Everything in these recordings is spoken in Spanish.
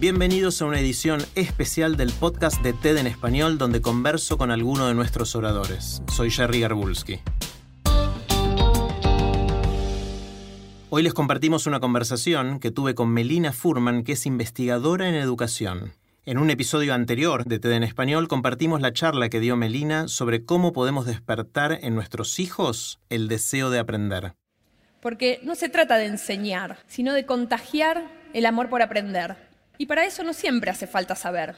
Bienvenidos a una edición especial del podcast de TED en español donde converso con alguno de nuestros oradores. Soy Jerry Garbulski. Hoy les compartimos una conversación que tuve con Melina Furman, que es investigadora en educación. En un episodio anterior de TED en Español compartimos la charla que dio Melina sobre cómo podemos despertar en nuestros hijos el deseo de aprender. Porque no se trata de enseñar, sino de contagiar el amor por aprender. Y para eso no siempre hace falta saber.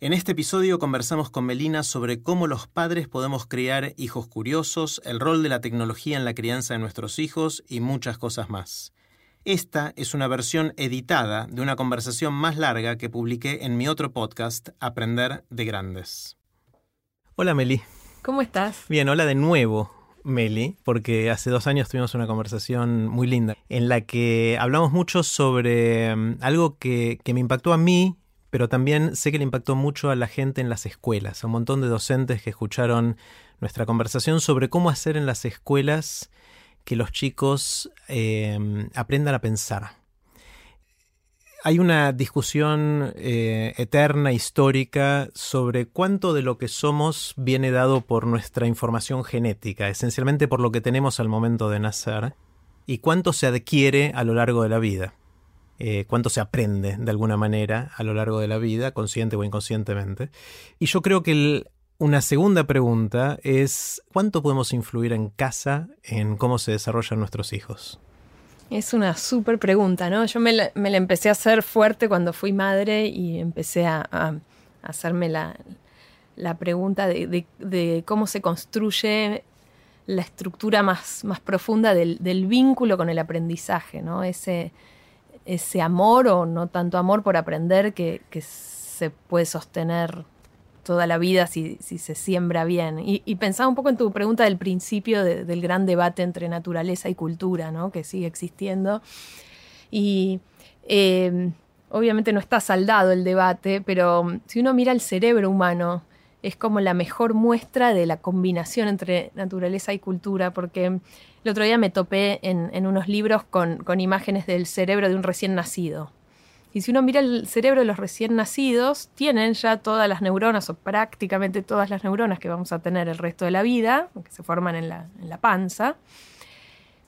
En este episodio conversamos con Melina sobre cómo los padres podemos criar hijos curiosos, el rol de la tecnología en la crianza de nuestros hijos y muchas cosas más. Esta es una versión editada de una conversación más larga que publiqué en mi otro podcast, Aprender de Grandes. Hola Meli. ¿Cómo estás? Bien, hola de nuevo. Meli, porque hace dos años tuvimos una conversación muy linda en la que hablamos mucho sobre um, algo que, que me impactó a mí, pero también sé que le impactó mucho a la gente en las escuelas, a un montón de docentes que escucharon nuestra conversación sobre cómo hacer en las escuelas que los chicos eh, aprendan a pensar. Hay una discusión eh, eterna, histórica, sobre cuánto de lo que somos viene dado por nuestra información genética, esencialmente por lo que tenemos al momento de nacer, y cuánto se adquiere a lo largo de la vida, eh, cuánto se aprende de alguna manera a lo largo de la vida, consciente o inconscientemente. Y yo creo que una segunda pregunta es, ¿cuánto podemos influir en casa en cómo se desarrollan nuestros hijos? Es una súper pregunta, ¿no? Yo me la, me la, empecé a hacer fuerte cuando fui madre y empecé a, hacerme la, la pregunta de, de, de, cómo se construye la estructura más, más profunda del, del, vínculo con el aprendizaje, ¿no? Ese, ese amor o no tanto amor por aprender que, que se puede sostener toda la vida si, se siembra bien. Y, pensaba un poco en tu pregunta del principio de, del gran debate entre naturaleza y cultura, ¿no? que sigue existiendo. Y eh, obviamente no está saldado el debate, pero si uno mira el cerebro humano, es como la mejor muestra de la combinación entre naturaleza y cultura, porque el otro día me topé en, en unos libros con, con imágenes del cerebro de un recién nacido y si uno mira el cerebro de los recién nacidos, tienen ya todas las neuronas o prácticamente todas las neuronas que vamos a tener el resto de la vida, que se forman en la, en la panza,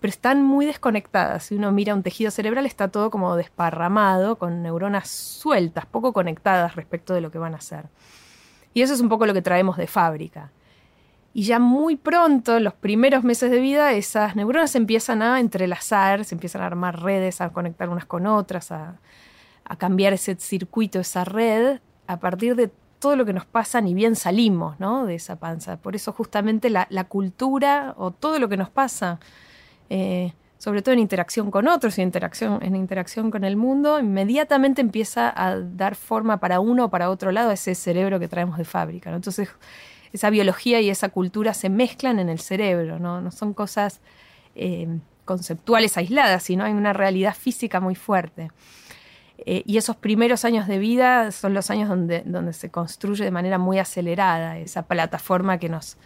pero están muy desconectadas. Si uno mira un tejido cerebral está todo como desparramado, con neuronas sueltas, poco conectadas respecto de lo que van a hacer. Y eso es un poco lo que traemos de fábrica. Y ya muy pronto, en los primeros meses de vida, esas neuronas se empiezan a entrelazar, se empiezan a armar redes, a conectar unas con otras, a, a cambiar ese circuito, esa red, a partir de todo lo que nos pasa, ni bien salimos ¿no? de esa panza. Por eso justamente la, la cultura o todo lo que nos pasa, eh, sobre todo en interacción con otros, en interacción, en interacción con el mundo, inmediatamente empieza a dar forma para uno o para otro lado a ese cerebro que traemos de fábrica. Entonces, esa biología y esa cultura se mezclan en el cerebro, no, no son cosas eh, conceptuales aisladas, sino hay una realidad física muy fuerte. Eh, y esos primeros años de vida son los años donde, donde se construye de manera muy acelerada esa plataforma que nos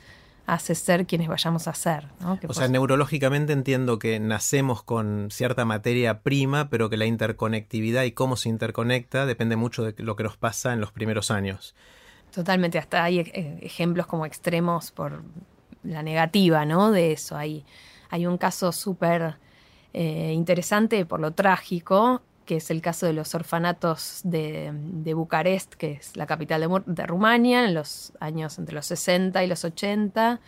hace ser quienes vayamos a ser. ¿no? O sea, neurológicamente entiendo que nacemos con cierta materia prima, pero que la interconectividad y cómo se interconecta depende mucho de lo que nos pasa en los primeros años. Totalmente, hasta hay eh, ejemplos como extremos por la negativa, ¿no? De eso. Hay, hay un caso súper eh, interesante por lo trágico que es el caso de los orfanatos de, Bucarest, que es la capital de, Rumania, en los años entre los 60 y los 80,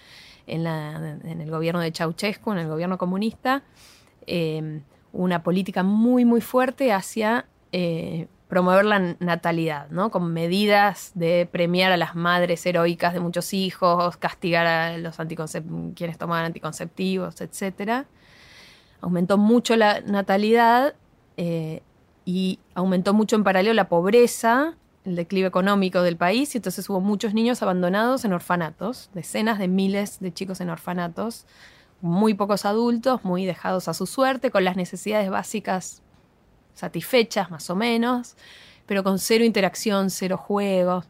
en, el gobierno de Ceausescu, en el gobierno comunista, eh, una política muy, muy fuerte hacia eh, promover la natalidad, ¿no? con medidas de premiar a las madres heroicas de muchos hijos, castigar a los quienes tomaban anticonceptivos, etcétera aumentó mucho la natalidad eh, y aumentó mucho en paralelo la pobreza, el declive económico del país, y entonces hubo muchos niños abandonados en orfanatos, decenas de miles de chicos en orfanatos, muy pocos adultos, muy dejados a su suerte, con las necesidades básicas satisfechas más o menos, pero con cero interacción, cero juegos.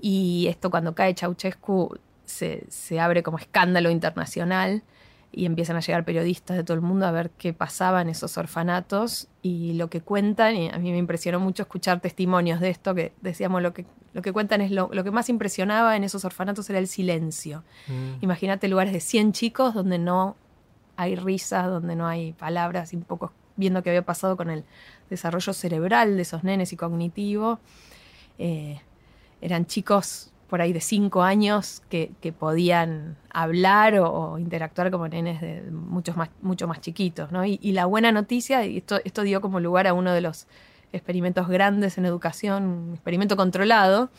Y esto cuando cae Ceausescu se, se abre como escándalo internacional y empiezan a llegar periodistas de todo el mundo a ver qué pasaba en esos orfanatos y lo que cuentan, y a mí me impresionó mucho escuchar testimonios de esto, que decíamos lo que, lo que cuentan es lo, lo que más impresionaba en esos orfanatos era el silencio. Mm. Imagínate lugares de 100 chicos donde no hay risas, donde no hay palabras, y un poco viendo qué había pasado con el desarrollo cerebral de esos nenes y cognitivo. Eh, eran chicos por ahí de cinco años que, podían hablar o, interactuar como nenes de muchos más, mucho más chiquitos. ¿no? Y, y la buena noticia, y esto, esto dio como lugar a uno de los experimentos grandes en educación, un experimento controlado,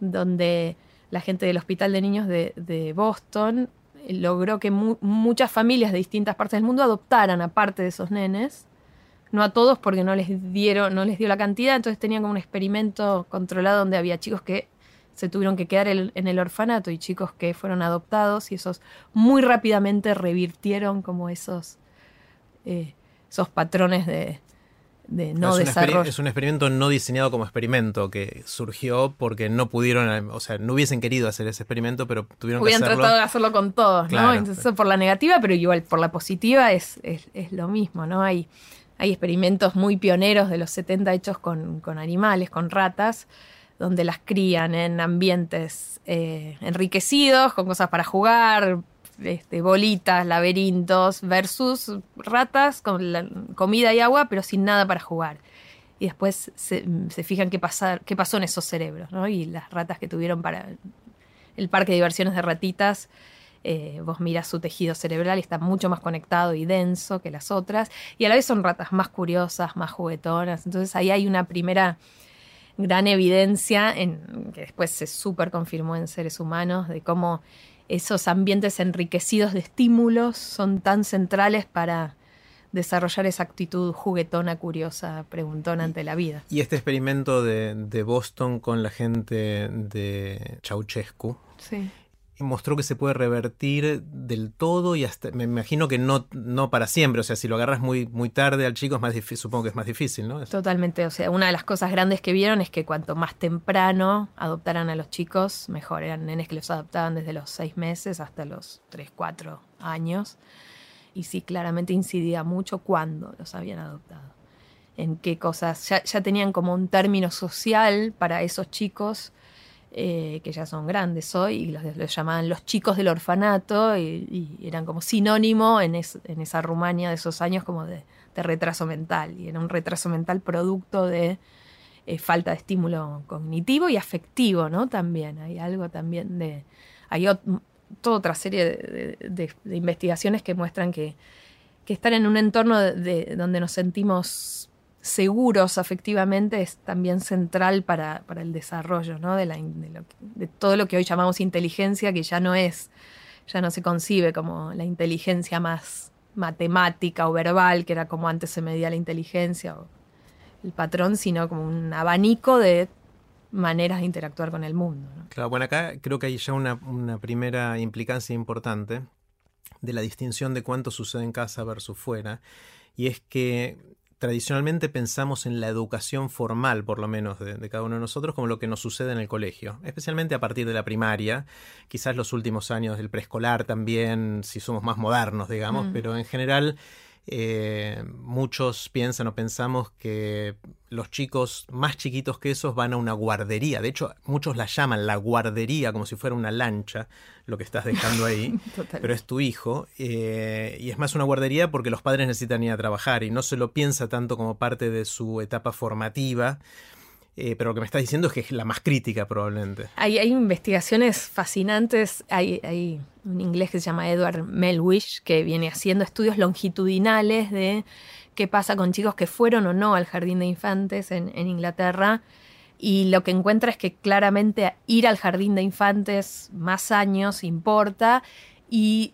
donde la gente del Hospital de Niños de, de Boston eh, logró que mu muchas familias de distintas partes del mundo adoptaran a parte de esos nenes. No a todos porque no les dieron, no les dio la cantidad, entonces tenían como un experimento controlado donde había chicos que se tuvieron que quedar el, en el orfanato y chicos que fueron adoptados y esos muy rápidamente revirtieron como esos, eh, esos patrones de, de no es, un desarrollo. es un experimento no diseñado como experimento que surgió porque no pudieron, o sea, no hubiesen querido hacer ese experimento, pero tuvieron Hubieran que hacerlo. tratado de hacerlo con todos, Claro. ¿no? Entonces, por la negativa, pero igual por la positiva es, es, es lo mismo, ¿no? Hay, hay experimentos muy pioneros de los 70 hechos con, con animales, con ratas, donde las crían en ambientes eh, enriquecidos, con cosas para jugar, este, bolitas, laberintos, versus ratas con comida y agua, pero sin nada para jugar. Y después se, se fijan qué, pasar, qué pasó en esos cerebros, ¿no? Y las ratas que tuvieron para el parque de diversiones de ratitas, eh, vos miras su tejido cerebral y está mucho más conectado y denso que las otras. Y a la vez son ratas más curiosas, más juguetonas. Entonces ahí hay una primera gran evidencia en, que después se súper confirmó en seres humanos de cómo esos ambientes enriquecidos de estímulos son tan centrales para desarrollar esa actitud juguetona, curiosa, preguntona ante la vida. Y este experimento de, de Boston con la gente de Ceausescu Sí. Mostró que se puede revertir del todo y hasta, me imagino que no, no para siempre, o sea, si lo agarras muy, muy tarde al chico es más difícil, supongo que es más difícil, ¿no? Totalmente, o sea, una de las cosas grandes que vieron es que cuanto más temprano adoptaran a los chicos, mejor. Eran nenes que los adoptaban desde los seis meses hasta los tres, cuatro años. Y sí, claramente incidía mucho cuando los habían adoptado. En qué cosas, ya, ya tenían como un término social para esos chicos eh, que ya son grandes hoy y los, llamaban los chicos del orfanato y, eran como sinónimo en, es- en esa Rumania de esos años como de, retraso mental y era un retraso mental producto de eh, falta de estímulo cognitivo y afectivo, ¿no? También hay algo también de... Hay toda otra serie de, investigaciones que muestran que, que estar en un entorno de, de- donde nos sentimos seguros afectivamente es también central para, para el desarrollo ¿no? de, la de todo lo que hoy llamamos inteligencia, que ya no es, ya no se concibe como la inteligencia más matemática o verbal, que era como antes se medía la inteligencia o el patrón, sino como un abanico de maneras de interactuar con el mundo. Claro, bueno, acá creo que hay ya una, una primera implicancia importante de la distinción de cuánto sucede en casa versus fuera, y es que tradicionalmente pensamos en la educación formal, por lo menos, de, de cada uno de nosotros, como lo que nos sucede en el colegio, especialmente a partir de la primaria, quizás los últimos años del preescolar también, si somos más modernos, digamos, Mm. pero en general eh, muchos piensan o pensamos que los chicos más chiquitos que esos van a una guardería. De hecho, muchos la llaman la guardería como si fuera una lancha, lo que estás dejando ahí. Total. pero es tu hijo. eh, y es más una guardería porque los padres necesitan ir a trabajar y no se lo piensa tanto como parte de su etapa formativa. Eh, pero lo que me estás diciendo es que es la más crítica probablemente. Hay, hay investigaciones fascinantes. Hay, un inglés que se llama Edward Melwish que viene haciendo estudios longitudinales de qué pasa con chicos que fueron o no al jardín de infantes en, en Inglaterra. Y lo que encuentra es que claramente ir al jardín de infantes más años importa y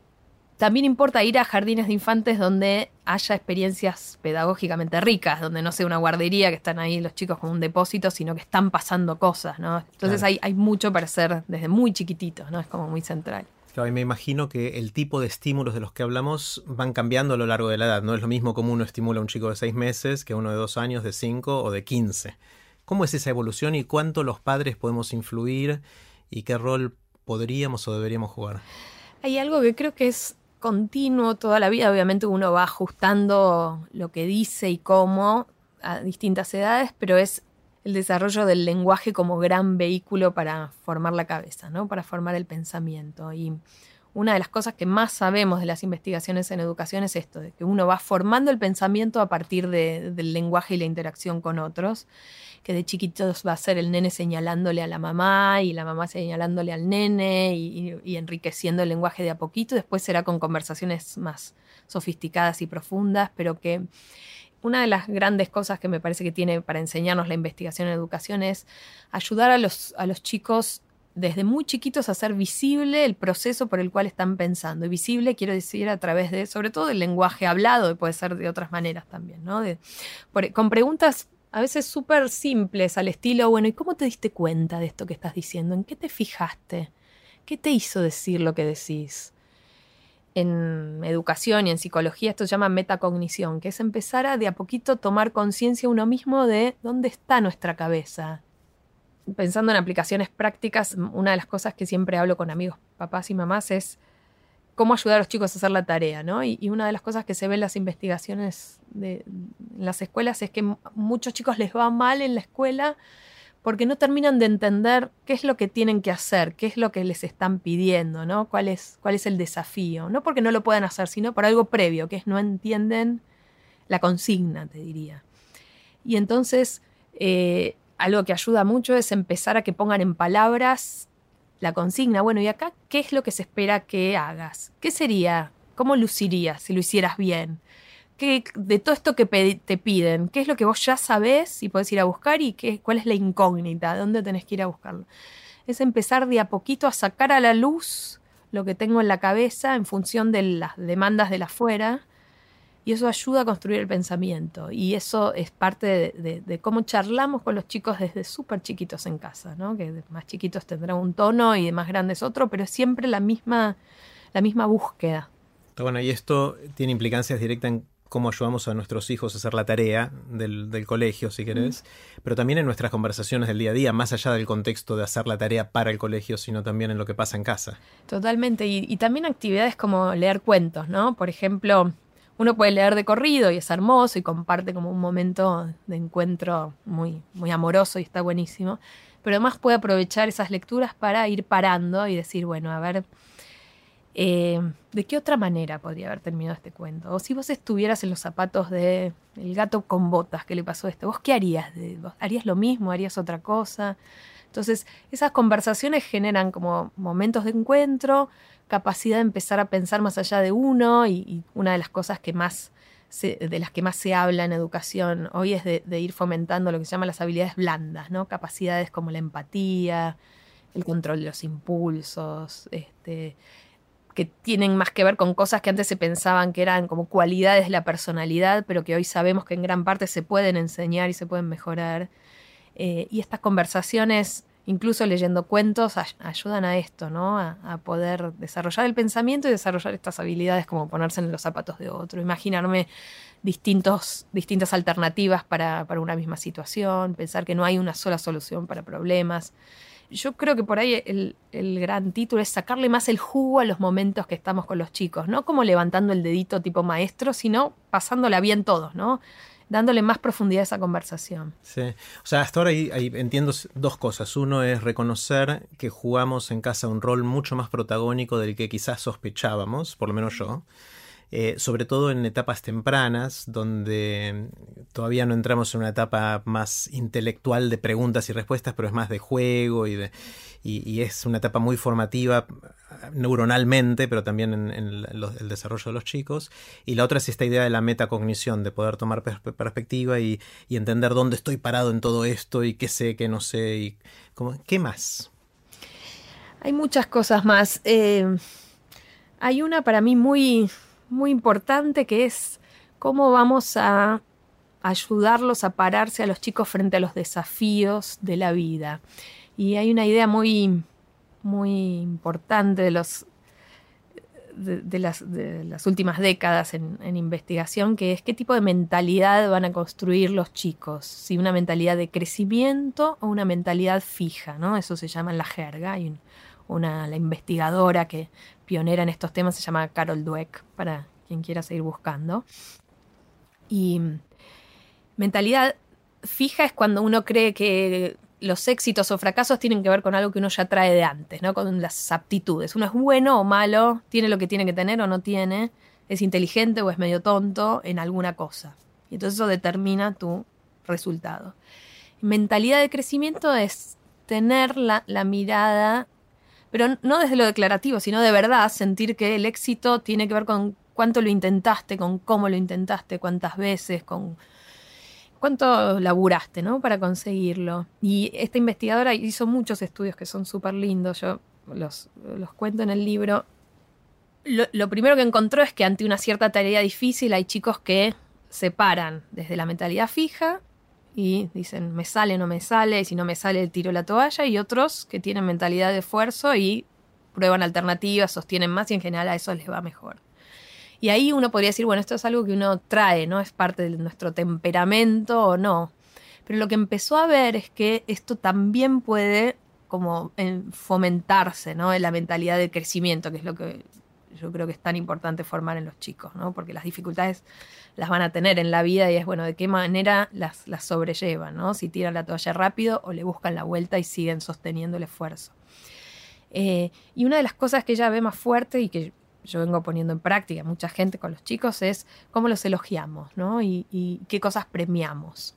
también importa ir a jardines de infantes donde haya experiencias pedagógicamente ricas, donde no sea una guardería que están ahí los chicos con un depósito, sino que están pasando cosas, ¿no? Entonces hay, hay mucho para hacer desde muy chiquititos, ¿no? Es como muy central. Claro, y me imagino que el tipo de estímulos de los que hablamos van cambiando a lo largo de la edad. No es lo mismo como uno estimula a un chico de seis meses que a uno de dos años, de cinco o de quince. ¿Cómo es esa evolución y cuánto los padres podemos influir y qué rol podríamos o deberíamos jugar? Hay algo que creo que es continuo toda la vida. Obviamente uno va ajustando lo que dice y cómo a distintas edades, pero es el desarrollo del lenguaje como gran vehículo para formar la cabeza, ¿no? para formar el pensamiento. Y una de las cosas que más sabemos de las investigaciones en educación es esto, de que uno va formando el pensamiento a partir del lenguaje y la interacción con otros, que de chiquitos va a ser el nene señalándole a la mamá y la mamá señalándole al nene y, enriqueciendo el lenguaje de a poquito, después será con conversaciones más sofisticadas y profundas, pero que una de las grandes cosas que me parece que tiene para enseñarnos la investigación en educación es ayudar a los, a los chicos desde muy chiquitos a hacer visible el proceso por el cual están pensando. Y visible quiero decir a través de, sobre todo, del lenguaje hablado, y puede ser de otras maneras también, ¿no? con preguntas a veces súper simples al estilo, bueno, ¿y cómo te diste cuenta de esto que estás diciendo? ¿En qué te fijaste? ¿Qué te hizo decir lo que decís? en educación y en psicología esto se llama metacognición, que es empezar a de a poquito tomar conciencia uno mismo de dónde está nuestra cabeza. Pensando en aplicaciones prácticas, una de las cosas que siempre hablo con amigos, papás y mamás es cómo ayudar a los chicos a hacer la tarea, ¿no? Y, una de las cosas que se ve en las investigaciones de en las escuelas es que muchos chicos les va mal en la escuela porque no terminan de entender qué es lo que tienen que hacer, qué es lo que les están pidiendo, ¿no? ¿Cuál es, cuál es el desafío? No porque no lo puedan hacer, sino por algo previo, que es no entienden la consigna, te diría. Y entonces, eh, algo que ayuda mucho es empezar a que pongan en palabras la consigna. Bueno, ¿y acá qué es lo que se espera que hagas? ¿Qué sería? ¿Cómo lucirías si lo hicieras bien? De todo esto que te piden, qué es lo que vos ya sabés y podés ir a buscar y qué, cuál es la incógnita, dónde tenés que ir a buscarlo. Es empezar de a poquito a sacar a la luz lo que tengo en la cabeza en función de las demandas de la afuera y eso ayuda a construir el pensamiento y eso es parte de, cómo charlamos con los chicos desde súper chiquitos en casa, ¿no? que más chiquitos tendrán un tono y de más grandes otro, pero es siempre la misma, la misma búsqueda. Bueno, y esto tiene implicancias directas en cómo ayudamos a nuestros hijos a hacer la tarea del, colegio, si querés, pero también en nuestras conversaciones del día a día, más allá del contexto de hacer la tarea para el colegio, sino también en lo que pasa en casa. Totalmente, y, también actividades como leer cuentos, ¿no? Por ejemplo, uno puede leer de corrido y es hermoso y comparte como un momento de encuentro muy, muy amoroso y está buenísimo, pero además puede aprovechar esas lecturas para ir parando y decir, bueno, a ver, eh, ¿De qué otra manera podría haber terminado este cuento? O si vos estuvieras en los zapatos de el gato con botas que le pasó esto, ¿vos qué harías? ¿Harías lo mismo? ¿Harías otra cosa? Entonces, esas conversaciones generan como momentos de encuentro, capacidad de empezar a pensar más allá de uno y, una de las cosas que más de las que más se habla en educación hoy es de, de, ir fomentando lo que se llama las habilidades blandas, ¿no? Capacidades como la empatía, el control de los impulsos, este, que tienen más que ver con cosas que antes se pensaban que eran como cualidades de la personalidad, pero que hoy sabemos que en gran parte se pueden enseñar y se pueden mejorar. Eh, y estas conversaciones, incluso leyendo cuentos, ayudan a esto, ¿no? A, poder desarrollar el pensamiento y desarrollar estas habilidades como ponerse en los zapatos de otro, imaginarme distintos, distintas alternativas para, para una misma situación, pensar que no hay una sola solución para problemas yo creo que por ahí el, gran título es sacarle más el jugo a los momentos que estamos con los chicos, no como levantando el dedito tipo maestro, sino pasándola bien todos, ¿no? Dándole más profundidad a esa conversación. Sí, o sea, hasta ahora ahí, entiendo dos cosas. Uno es reconocer que jugamos en casa un rol mucho más protagónico del que quizás sospechábamos, por lo menos yo. Eh, sobre todo en etapas tempranas, donde todavía no entramos en una etapa más intelectual de preguntas y respuestas, pero es más de juego y, es una etapa muy formativa neuronalmente, pero también en, el desarrollo de los chicos. Y la otra es esta idea de la metacognición, de poder tomar perspectiva y, y, entender dónde estoy parado en todo esto y qué sé, qué no sé, y cómo, qué más. Hay muchas cosas más. Eh, hay una para mí muy, muy importante que es cómo vamos a ayudarlos a pararse a los chicos frente a los desafíos de la vida. Y hay una idea muy, muy importante de los de, las, últimas décadas en, investigación, que es qué tipo de mentalidad van a construir los chicos, si una mentalidad de crecimiento o una mentalidad fija, ¿no? Eso se llama en la jerga. Una, la investigadora que pionera en estos temas se llama Carol Dweck, para quien quiera seguir buscando. Y mentalidad fija es cuando uno cree que los éxitos o fracasos tienen que ver con algo que uno ya trae de antes, ¿no? Con las aptitudes. Uno es bueno o malo, tiene lo que tiene que tener o no tiene, es inteligente o es medio tonto en alguna cosa. Y entonces eso determina tu resultado. Mentalidad de crecimiento es tener la, la mirada, pero no desde lo declarativo, sino de verdad sentir que el éxito tiene que ver con cuánto lo intentaste, con cómo lo intentaste, cuántas veces, con ¿Cuánto laburaste ¿no? para conseguirlo? Y esta investigadora hizo muchos estudios que son súper lindos, yo los, los, cuento en el libro. Lo, primero que encontró es que ante una cierta tarea difícil hay chicos que se paran desde la mentalidad fija y dicen, me sale, no me sale, y si no me sale, tiro la toalla, y otros que tienen mentalidad de esfuerzo y prueban alternativas, sostienen más y en general a eso les va mejor. Y ahí uno podría decir, bueno, esto es algo que uno trae, ¿no? Es parte de nuestro temperamento o no. Pero lo que empezó a ver es que esto también puede como fomentarse, ¿no? En la mentalidad de crecimiento, que es lo que yo creo que es tan importante formar en los chicos, ¿no? Porque las dificultades las van a tener en la vida y es, bueno, de qué manera las, las sobrellevan, ¿no? Si tiran la toalla rápido o le buscan la vuelta y siguen sosteniendo el esfuerzo. Eh, y una de las cosas que ella ve más fuerte y que yo vengo poniendo en práctica, mucha gente con los chicos, es cómo los elogiamos, ¿no? Y, qué cosas premiamos.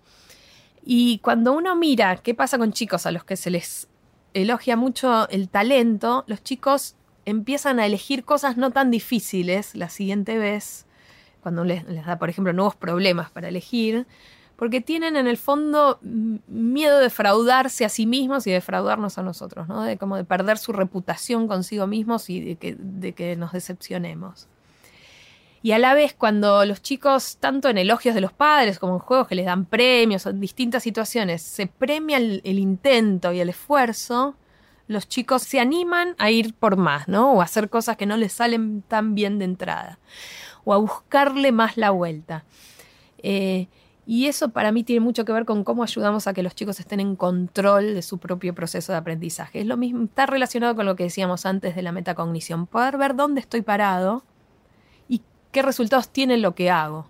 Y cuando uno mira qué pasa con chicos a los que se les elogia mucho el talento, los chicos empiezan a elegir cosas no tan difíciles la siguiente vez, cuando les, da, por ejemplo, nuevos problemas para elegir, porque tienen en el fondo miedo de defraudarse a sí mismos y defraudarnos a nosotros, ¿no? De como de perder su reputación consigo mismos y de que, de que nos decepcionemos. Y a la vez, cuando los chicos, tanto en elogios de los padres como en juegos que les dan premios en distintas situaciones, se premia el intento y el esfuerzo, los chicos se animan a ir por más, ¿no? O a hacer cosas que no les salen tan bien de entrada. O a buscarle más la vuelta. Eh, y eso para mí tiene mucho que ver con cómo ayudamos a que los chicos estén en control de su propio proceso de aprendizaje. Es lo mismo, está relacionado con lo que decíamos antes de la metacognición. Poder ver dónde estoy parado y qué resultados tiene lo que hago.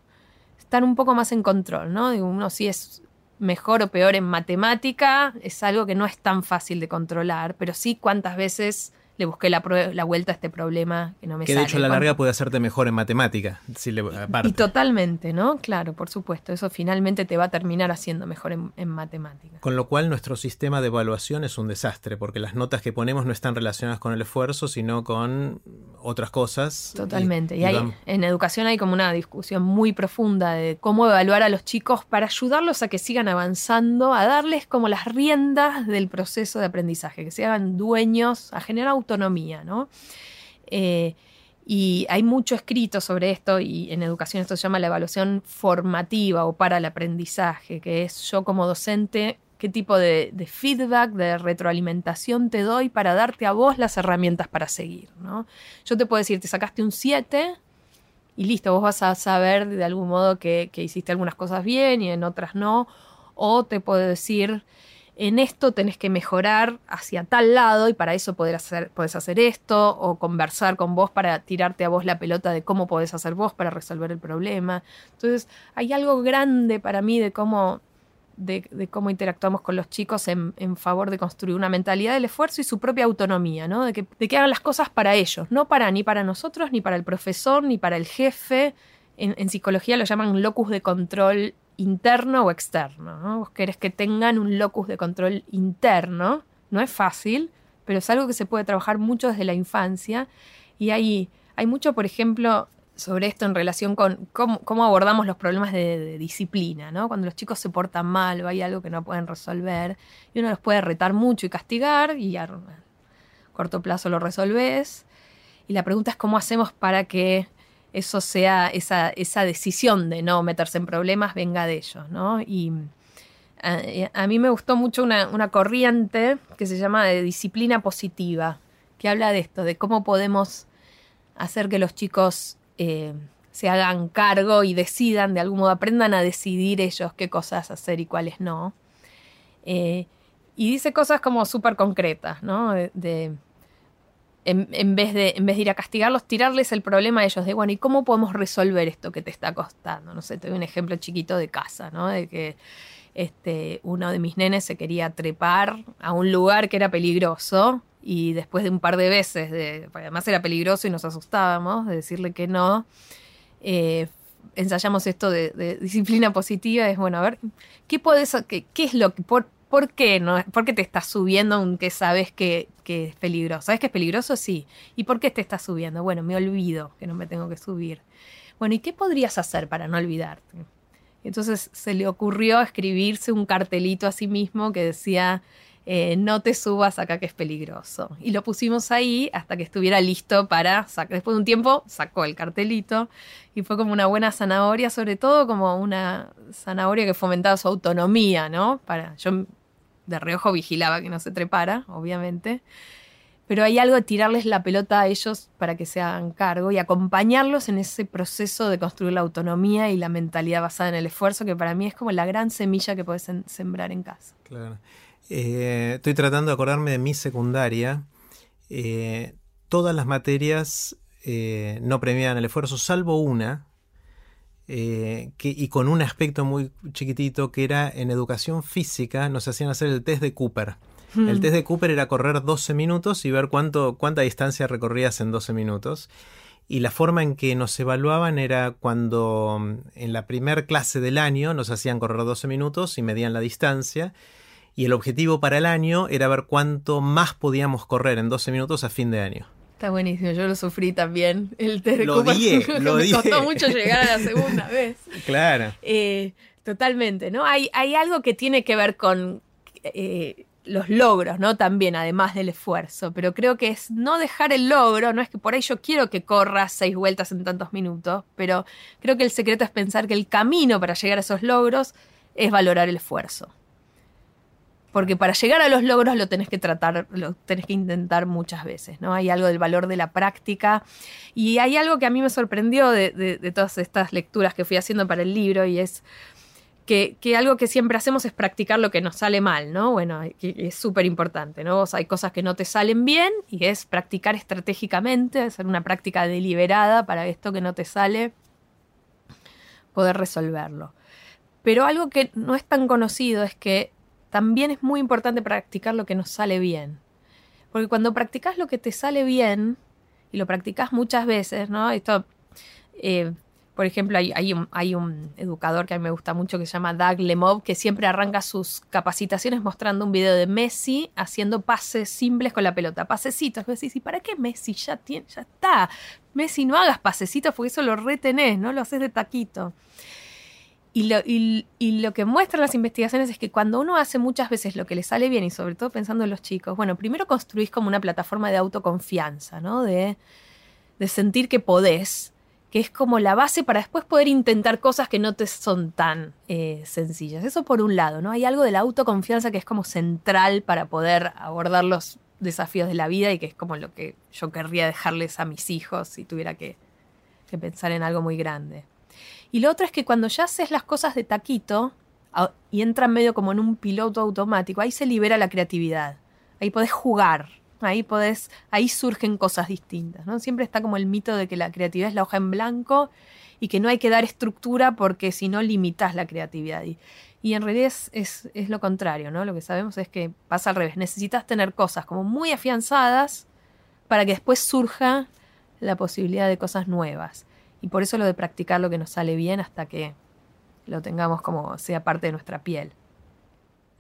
Estar un poco más en control, ¿no? Uno si es mejor o peor en matemática, es algo que no es tan fácil de controlar, pero sí cuántas veces le busqué la, la, vuelta a este problema que no me que Que de hecho a la larga puede hacerte mejor en matemática. Si le, Y totalmente, ¿no? Claro, por supuesto. Eso finalmente te va a terminar haciendo mejor en, en matemática. Con lo cual nuestro sistema de evaluación es un desastre, porque las notas que ponemos no están relacionadas con el esfuerzo, sino con otras cosas. Totalmente. Y, hay, en educación hay como una discusión muy profunda de cómo evaluar a los chicos para ayudarlos a que sigan avanzando, a darles como las riendas del proceso de aprendizaje, que se hagan dueños, a generar autonomía, ¿no? Eh, y hay mucho escrito sobre esto y en educación esto se llama la evaluación formativa o para el aprendizaje, que es yo como docente, qué tipo de, feedback, de retroalimentación te doy para darte a vos las herramientas para seguir. ¿no? Yo te puedo decir, te sacaste un 7 y listo, vos vas a saber de algún modo que, que hiciste algunas cosas bien y en otras no, o te puedo decir, en esto tenés que mejorar hacia tal lado y para eso poder hacer, podés hacer esto o conversar con vos para tirarte a vos la pelota de cómo podés hacer vos para resolver el problema. Entonces hay algo grande para mí de cómo, de, cómo interactuamos con los chicos en, favor de construir una mentalidad del esfuerzo y su propia autonomía, ¿no? de, que, de que hagan las cosas para ellos, no para ni para nosotros, ni para el profesor, ni para el jefe. En, en psicología lo llaman locus de control interno o externo. ¿no? Vos querés que tengan un locus de control interno. No es fácil, pero es algo que se puede trabajar mucho desde la infancia. Y hay, hay mucho, por ejemplo, sobre esto en relación con cómo, abordamos los problemas de, disciplina, ¿no? Cuando los chicos se portan mal o hay algo que no pueden resolver, y uno los puede retar mucho y castigar, y a corto plazo lo resolvés. y la pregunta es cómo hacemos para que eso sea, esa, esa decisión de no meterse en problemas venga de ellos, ¿no? Y a, mí me gustó mucho una, una, corriente que se llama de disciplina positiva, que habla de esto, de cómo podemos hacer que los chicos eh, se hagan cargo y decidan, de algún modo aprendan a decidir ellos qué cosas hacer y cuáles no. Eh, y dice cosas como súper concretas, ¿no? De, en, vez de, en vez de ir a castigarlos, tirarles el problema a ellos de, bueno, ¿y cómo podemos resolver esto que te está costando? No sé, te doy un ejemplo chiquito de casa, ¿no? De que este, uno de mis nenes se quería trepar a un lugar que era peligroso y después de un par de veces, de, además era peligroso y nos asustábamos de decirle que no, eh, ensayamos esto de, disciplina positiva, es bueno, a ver, ¿qué puedes, qué, qué es lo que, ¿Por qué, no, ¿Por qué te estás subiendo aunque sabes que, que, es peligroso? ¿Sabes que es peligroso? Sí. ¿Y por qué te estás subiendo? Bueno, me olvido que no me tengo que subir. Bueno, ¿y qué podrías hacer para no olvidarte? Entonces se le ocurrió escribirse un cartelito a sí mismo que decía, eh, no te subas acá que es peligroso. Y lo pusimos ahí hasta que estuviera listo para, después de un tiempo sacó el cartelito y fue como una buena zanahoria, sobre todo como una zanahoria que fomentaba su autonomía, ¿no? Para, yo de reojo vigilaba que no se trepara, obviamente. Pero hay algo de tirarles la pelota a ellos para que se hagan cargo y acompañarlos en ese proceso de construir la autonomía y la mentalidad basada en el esfuerzo, que para mí es como la gran semilla que puedes sembrar en casa. Claro. Eh, estoy tratando de acordarme de mi secundaria. Eh, todas las materias eh, no premiaban el esfuerzo, salvo una, que, y con un aspecto muy chiquitito, que era en educación física, nos hacían hacer el test de Cooper. El hmm. test de Cooper era correr 12 minutos y ver cuánto, cuánta distancia recorrías en 12 minutos. Y la forma en que nos evaluaban era cuando mm, en la primer clase del año nos hacían correr 12 minutos y medían la distancia y el objetivo para el año era ver cuánto más podíamos correr en 12 minutos a fin de año. Está buenísimo, yo lo sufrí también. El lo dije, lo Me costó mucho llegar a la segunda vez. Claro. Eh, totalmente, ¿no? Hay, hay algo que tiene que ver con eh, los logros, ¿no? También, además del esfuerzo. Pero creo que es no dejar el logro, no es que por ahí yo quiero que corras seis vueltas en tantos minutos, pero creo que el secreto es pensar que el camino para llegar a esos logros es valorar el esfuerzo porque para llegar a los logros lo tenés que tratar, lo tenés que intentar muchas veces, ¿no? Hay algo del valor de la práctica y hay algo que a mí me sorprendió de, todas estas lecturas que fui haciendo para el libro y es que, algo que siempre hacemos es practicar lo que nos sale mal, ¿no? Bueno, es súper importante, ¿no? hay cosas que no te salen bien y es practicar estratégicamente, hacer una práctica deliberada para esto que no te sale, poder resolverlo. Pero algo que no es tan conocido es que también es muy importante practicar lo que nos sale bien. Porque cuando practicas lo que te sale bien, y lo practicas muchas veces, ¿no? Esto, eh, por ejemplo, hay, un, educador que a mí me gusta mucho que se llama Doug Lemov, que siempre arranca sus capacitaciones mostrando un video de Messi haciendo pases simples con la pelota, pasecitos. ¿y para qué Messi? Ya, tiene, ya está. Messi, no hagas pasecitos porque eso lo retenés, ¿no? Lo haces de taquito. Y lo, y, lo, que muestran las investigaciones es que cuando uno hace muchas veces lo que le sale bien, y sobre todo pensando en los chicos, bueno, primero construís como una plataforma de autoconfianza, ¿no? De, de sentir que podés, que es como la base para después poder intentar cosas que no te son tan eh, sencillas. Eso por un lado, ¿no? Hay algo de la autoconfianza que es como central para poder abordar los desafíos de la vida y que es como lo que yo querría dejarles a mis hijos si tuviera que pensar en algo muy grande. Y lo otro es que cuando ya haces las cosas de taquito y entra medio como en un piloto automático, ahí se libera la creatividad. Ahí podés jugar, ahí podés, ahí surgen cosas distintas. ¿no? Siempre está como el mito de que la creatividad es la hoja en blanco y que no hay que dar estructura porque si no limitas la creatividad. Y, en realidad es, es, lo contrario, ¿no? Lo que sabemos es que pasa al revés. Necesitas tener cosas como muy afianzadas para que después surja la posibilidad de cosas nuevas. Y por eso lo de practicar lo que nos sale bien hasta que lo tengamos como sea parte de nuestra piel.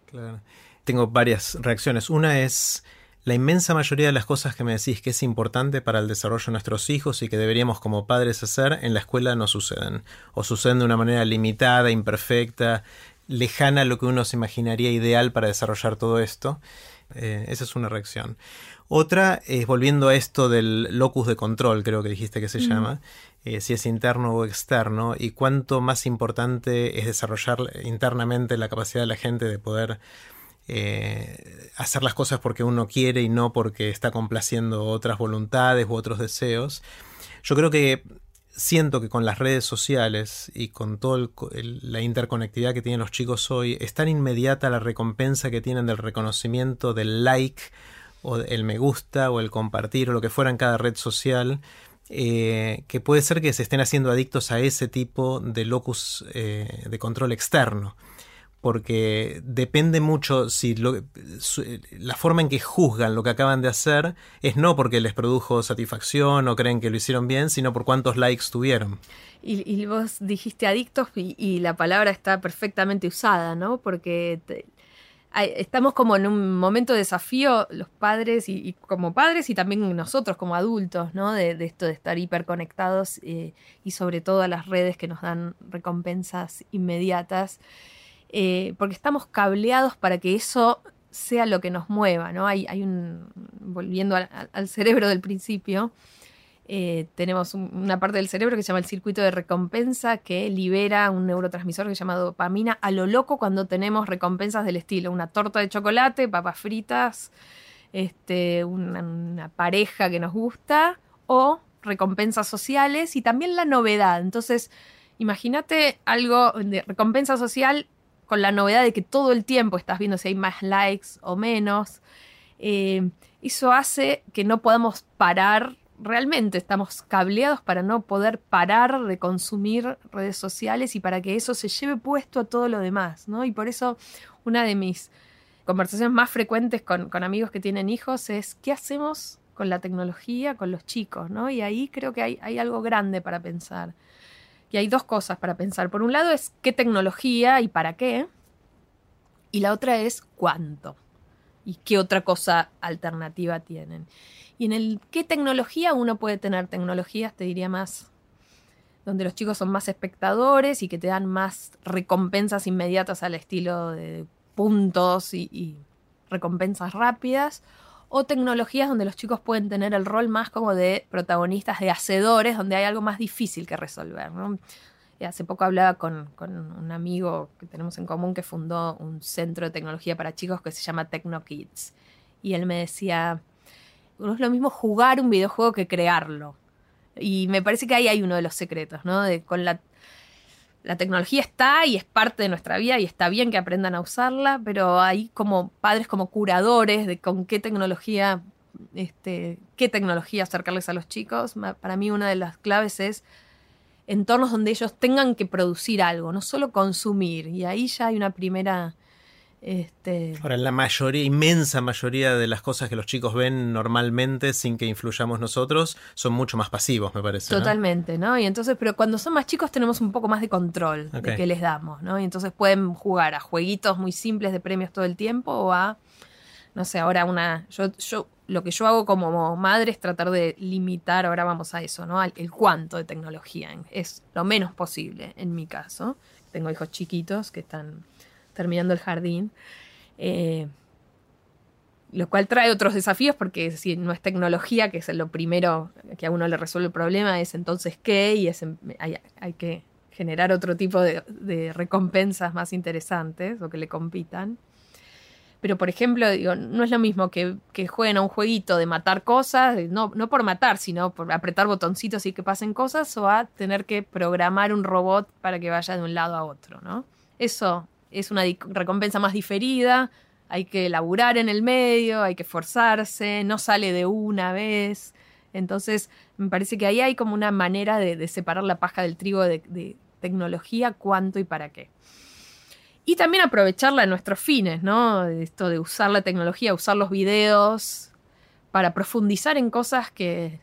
Claro. Tengo varias reacciones. Una es la inmensa mayoría de las cosas que me decís que es importante para el desarrollo de nuestros hijos y que deberíamos como padres hacer en la escuela no suceden. O suceden de una manera limitada, imperfecta, lejana a lo que uno se imaginaría ideal para desarrollar todo esto. Eh, esa es una reacción. Otra es volviendo a esto del locus de control, creo que dijiste que se llama, eh, si es interno o externo, y cuánto más importante es desarrollar internamente la capacidad de la gente de poder eh, hacer las cosas porque uno quiere y no porque está complaciendo otras voluntades u otros deseos. Yo creo que siento que con las redes sociales y con toda la interconectividad que tienen los chicos hoy, es tan inmediata la recompensa que tienen del reconocimiento del like o el me gusta o el compartir o lo que fuera en cada red social, eh, que puede ser que se estén haciendo adictos a ese tipo de locus eh, de control externo porque depende mucho si la forma en que juzgan lo que acaban de hacer es no porque les produjo satisfacción o creen que lo hicieron bien, sino por cuántos likes tuvieron. Y, vos dijiste adictos y, la palabra está perfectamente usada, ¿no? Porque estamos como en un momento de desafío los padres y, como padres y también nosotros como adultos, ¿no? De, esto de estar hiperconectados eh, y sobre todo a las redes que nos dan recompensas inmediatas. Eh, porque estamos cableados para que eso sea lo que nos mueva, ¿no? Hay, hay un, volviendo al, cerebro del principio, eh, tenemos una parte del cerebro que se llama el circuito de recompensa que libera un neurotransmisor que se llama dopamina a lo loco cuando tenemos recompensas del estilo, una torta de chocolate, papas fritas, este, una pareja que nos gusta o recompensas sociales y también la novedad. Entonces, imagínate algo de recompensa social con la novedad de que todo el tiempo estás viendo si hay más likes o menos. Eh, eso hace que no podamos parar, realmente estamos cableados para no poder parar de consumir redes sociales y para que eso se lleve puesto a todo lo demás, ¿no? Y por eso una de mis conversaciones más frecuentes con, amigos que tienen hijos es ¿qué hacemos con la tecnología, con los chicos, ¿no? Y ahí creo que hay, hay algo grande para pensar. Y hay dos cosas para pensar. Por un lado es qué tecnología y para qué. Y la otra es cuánto. Y qué otra cosa alternativa tienen. Y en el qué tecnología uno puede tener tecnologías, te diría más, donde los chicos son más espectadores y que te dan más recompensas inmediatas al estilo de puntos y, y recompensas rápidas o tecnologías donde los chicos pueden tener el rol más como de protagonistas, de hacedores, donde hay algo más difícil que resolver. Hace poco hablaba con, un amigo que tenemos en común que fundó un centro de tecnología para chicos que se llama TecnoKids. Y él me decía, no es lo mismo jugar un videojuego que crearlo. Y me parece que ahí hay uno de los secretos, ¿no? Con la la tecnología está y es parte de nuestra vida y está bien que aprendan a usarla, pero hay como padres como curadores de con qué tecnología, este, qué tecnología acercarles a los chicos. Para mí una de las claves es entornos donde ellos tengan que producir algo, no solo consumir. Y ahí ya hay una primera este... Ahora, la mayoría, inmensa mayoría de las cosas que los chicos ven normalmente sin que influyamos nosotros son mucho más pasivos, me parece. Totalmente, ¿no? Y entonces, pero cuando son más chicos tenemos un poco más de control de qué les damos, ¿no? Y entonces pueden jugar a jueguitos muy simples de premios todo el tiempo o a, no sé, ahora una, yo, yo lo que yo hago como madre es tratar de limitar, ahora vamos a eso, ¿no? El cuánto de tecnología, es lo menos posible en mi caso. Tengo hijos chiquitos que están terminando el jardín. Eh, lo cual trae otros desafíos porque si no es tecnología, que es lo primero que a uno le resuelve el problema, es entonces qué y hay, que generar otro tipo de, recompensas más interesantes o que le compitan. Pero, por ejemplo, digo, no es lo mismo que, jueguen a un jueguito de matar cosas, no, no por matar, sino por apretar botoncitos y que pasen cosas, o a tener que programar un robot para que vaya de un lado a otro, ¿no? Eso es una recompensa más diferida, hay que laburar en el medio, hay que forzarse, no sale de una vez. Entonces, me parece que ahí hay como una manera de, separar la paja del trigo de, tecnología, cuánto y para qué. Y también aprovecharla en nuestros fines, ¿no? Esto de usar la tecnología, usar los videos para profundizar en cosas que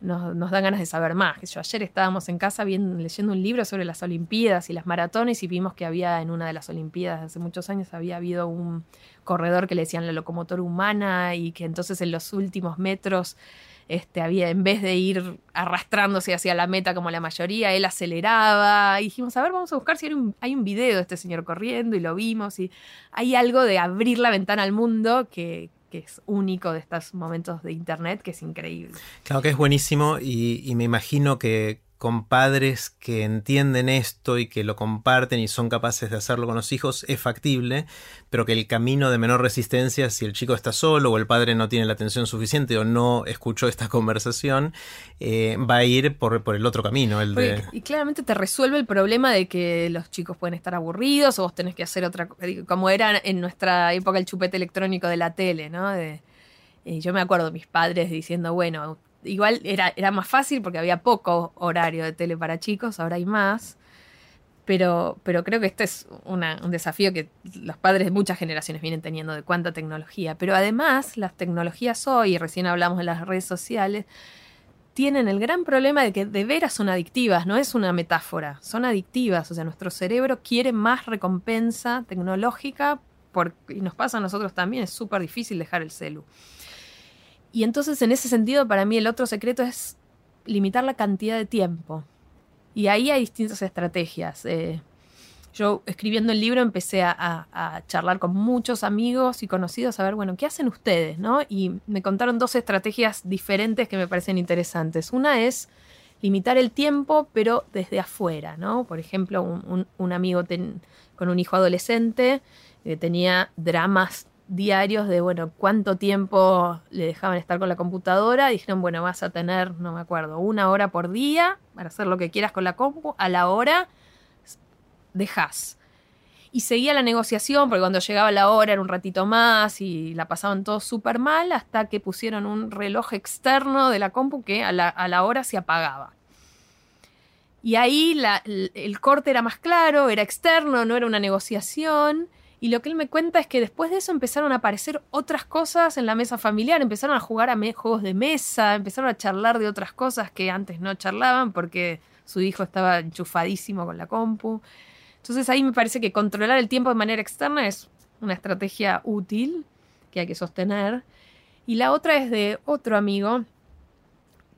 nos, dan ganas de saber más. Yo, ayer estábamos en casa leyendo un libro sobre las Olimpiadas y las maratones y vimos que había en una de las Olimpiadas hace muchos años había habido un corredor que le decían la locomotora humana y que entonces en los últimos metros este, había, en vez de ir arrastrándose hacia la meta como la mayoría, él aceleraba. Y dijimos, a ver, vamos a buscar si hay un, hay un video de este señor corriendo y lo vimos. Y hay algo de abrir la ventana al mundo que, que es único de estos momentos de Internet, que es increíble. Claro que es buenísimo y, y me imagino que con padres que entienden esto y que lo comparten y son capaces de hacerlo con los hijos es factible, pero que el camino de menor resistencia, si el chico está solo o el padre no tiene la atención suficiente o no escuchó esta conversación, eh, va a ir por, por, el otro camino. El de... Y claramente te resuelve el problema de que los chicos pueden estar aburridos o vos tenés que hacer otra cosa, como era en nuestra época el chupete electrónico de la tele, ¿no? De, y yo me acuerdo de mis padres diciendo, bueno, igual era, era más fácil porque había poco horario de tele para chicos, ahora hay más. Pero, pero creo que este es un desafío que los padres de muchas generaciones vienen teniendo de cuánta tecnología. Pero además, las tecnologías hoy, recién hablamos de las redes sociales, tienen el gran problema de que de veras son adictivas, no es una metáfora, son adictivas. O sea, nuestro cerebro quiere más recompensa tecnológica y nos pasa a nosotros también, es súper difícil dejar el celu. Y entonces en ese sentido para mí el otro secreto es limitar la cantidad de tiempo. Y ahí hay distintas estrategias. Eh, yo escribiendo el libro empecé a, charlar con muchos amigos y conocidos a ver, bueno, ¿qué hacen ustedes? ¿no? Y me contaron dos estrategias diferentes que me parecen interesantes. Una es limitar el tiempo, pero desde afuera, ¿no? Por ejemplo, un, un, amigo ten, con un hijo adolescente que tenía dramas diarios de, bueno, cuánto tiempo le dejaban estar con la computadora. dijeron, bueno, vas a tener, no me acuerdo, una hora por día para hacer lo que quieras con la compu. A la hora, dejas. Y seguía la negociación, porque cuando llegaba la hora era un ratito más y la pasaban todos súper mal, hasta que pusieron un reloj externo de la compu que a la, a la hora se apagaba. Y ahí la, el, el corte era más claro, era externo, no era una negociación. Y lo que él me cuenta es que después de eso empezaron a aparecer otras cosas en la mesa familiar, empezaron a jugar a juegos de mesa, empezaron a charlar de otras cosas que antes no charlaban porque su hijo estaba enchufadísimo con la compu. Entonces ahí me parece que controlar el tiempo de manera externa es una estrategia útil que hay que sostener. Y la otra es de otro amigo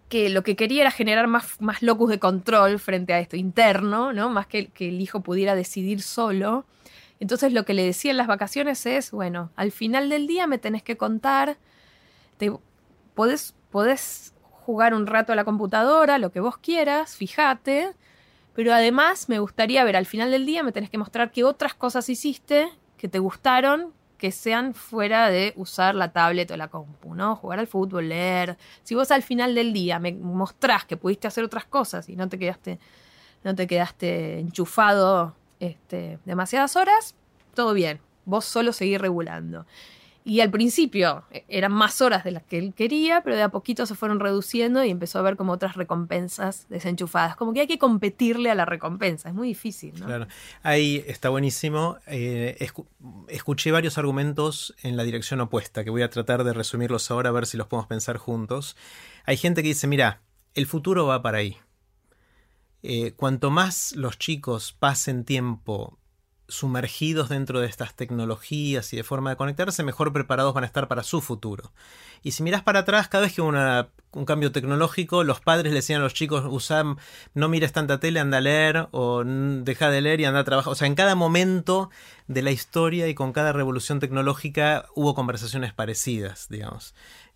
que lo que quería era generar más, más locus de control frente a esto interno, ¿no? Más que, que el hijo pudiera decidir solo. Entonces lo que le decía en las vacaciones es, bueno, al final del día me tenés que contar, te, podés, podés jugar un rato a la computadora, lo que vos quieras, fíjate, pero además me gustaría ver al final del día, me tenés que mostrar qué otras cosas hiciste que te gustaron, que sean fuera de usar la tablet o la compu, ¿no? Jugar al fútbol, leer. Si vos al final del día me mostrás que pudiste hacer otras cosas y no te quedaste, no te quedaste enchufado este, demasiadas horas, todo bien, vos solo seguís regulando. Y al principio e, eran más horas de las que él quería, pero de a poquito se fueron reduciendo y empezó a ver como otras recompensas desenchufadas. Como que hay que competirle a la recompensa, es muy difícil. Claro, ahí está buenísimo. Eh, escu escuché varios argumentos en la dirección opuesta, que voy a tratar de resumirlos ahora a ver si los podemos pensar juntos. Hay gente que dice, mira, el futuro va para ahí. Eh, cuanto más los chicos pasen tiempo sumergidos dentro de estas tecnologías y de forma de conectarse, mejor preparados van a estar para su futuro. Y si miras para atrás, cada vez que hubo un cambio tecnológico, los padres le decían a los chicos, usa, no mires tanta tele, anda a leer, o deja de leer y anda a trabajar. O sea, en cada momento de la historia y con cada revolución tecnológica hubo conversaciones parecidas, digamos.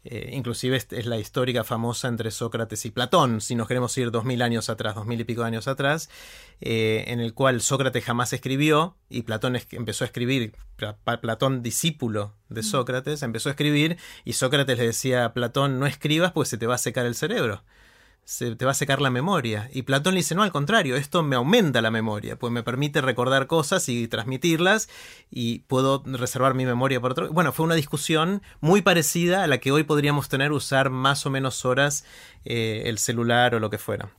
Eh, inclusive es la histórica famosa entre Sócrates y Platón, si nos queremos ir dos mil años atrás, dos mil y pico de años atrás, eh, en el cual Sócrates jamás escribió y Platón empezó a escribir, Platón discípulo de Sócrates, empezó a escribir y Sócrates le decía a Platón, no escribas pues se te va a secar el cerebro se te va a secar la memoria. Y Platón le dice, no, al contrario, esto me aumenta la memoria, pues me permite recordar cosas y transmitirlas y puedo reservar mi memoria por otro. Bueno, fue una discusión muy parecida a la que hoy podríamos tener usar más o menos horas eh, el celular o lo que fuera.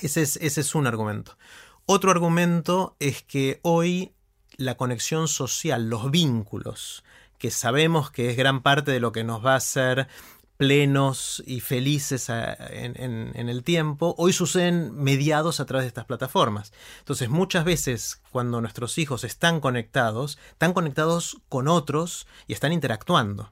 Ese es, ese es un argumento. Otro argumento es que hoy la conexión social, los vínculos, que sabemos que es gran parte de lo que nos va a hacer plenos y felices en, el tiempo, hoy suceden mediados a través de estas plataformas. Entonces muchas veces cuando nuestros hijos están conectados, están conectados con otros y están interactuando.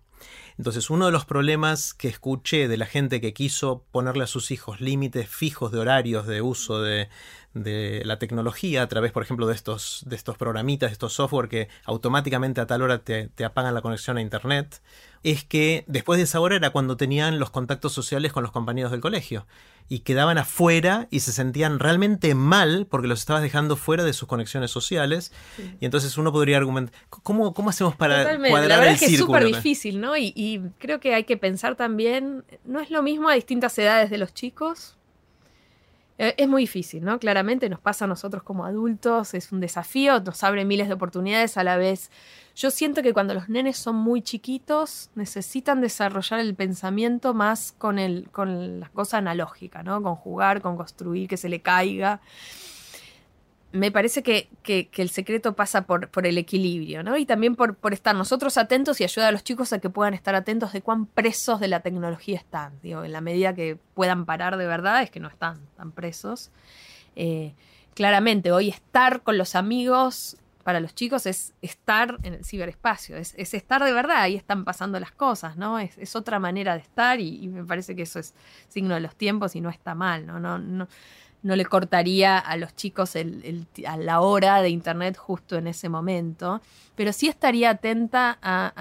Entonces uno de los problemas que escuché de la gente que quiso ponerle a sus hijos límites fijos de horarios de uso de, la tecnología a través, por ejemplo, de estos, de estos programitas, de estos software que automáticamente a tal hora te apagan la conexión a Internet, es que después de esa hora era cuando tenían los contactos sociales con los compañeros del colegio y quedaban afuera y se sentían realmente mal porque los estabas dejando fuera de sus conexiones sociales y entonces uno podría argumentar ¿cómo, cómo hacemos para Totalmente. cuadrar La verdad el es que es círculo? súper difícil, ¿no? Y, y creo que hay que pensar también, no es lo mismo a distintas edades de los chicos. Eh, Es muy difícil, ¿no? Claramente nos pasa a nosotros como adultos, es un desafío, nos abre miles de oportunidades a la vez. Yo siento que cuando los nenes son muy chiquitos necesitan desarrollar el pensamiento más con, el, con la cosa analógica, ¿no? Con jugar, con construir, que se le caiga me parece que, que- el secreto pasa por, por el equilibrio, ¿no? Y también por, por estar nosotros atentos y ayudar a los chicos a que puedan estar atentos de cuán presos de la tecnología están. Digo, en la medida que puedan parar de verdad, es que no están tan presos. Eh, claramente, hoy estar con los amigos para los chicos es estar en el ciberespacio, es, es estar de verdad, ahí están pasando las cosas, ¿no? Es, es otra manera de estar y, y me parece que eso es signo de los tiempos y no está mal, ¿no? no, no no le cortaría a los chicos el, a la hora de internet justo en ese momento, pero sí estaría atenta a,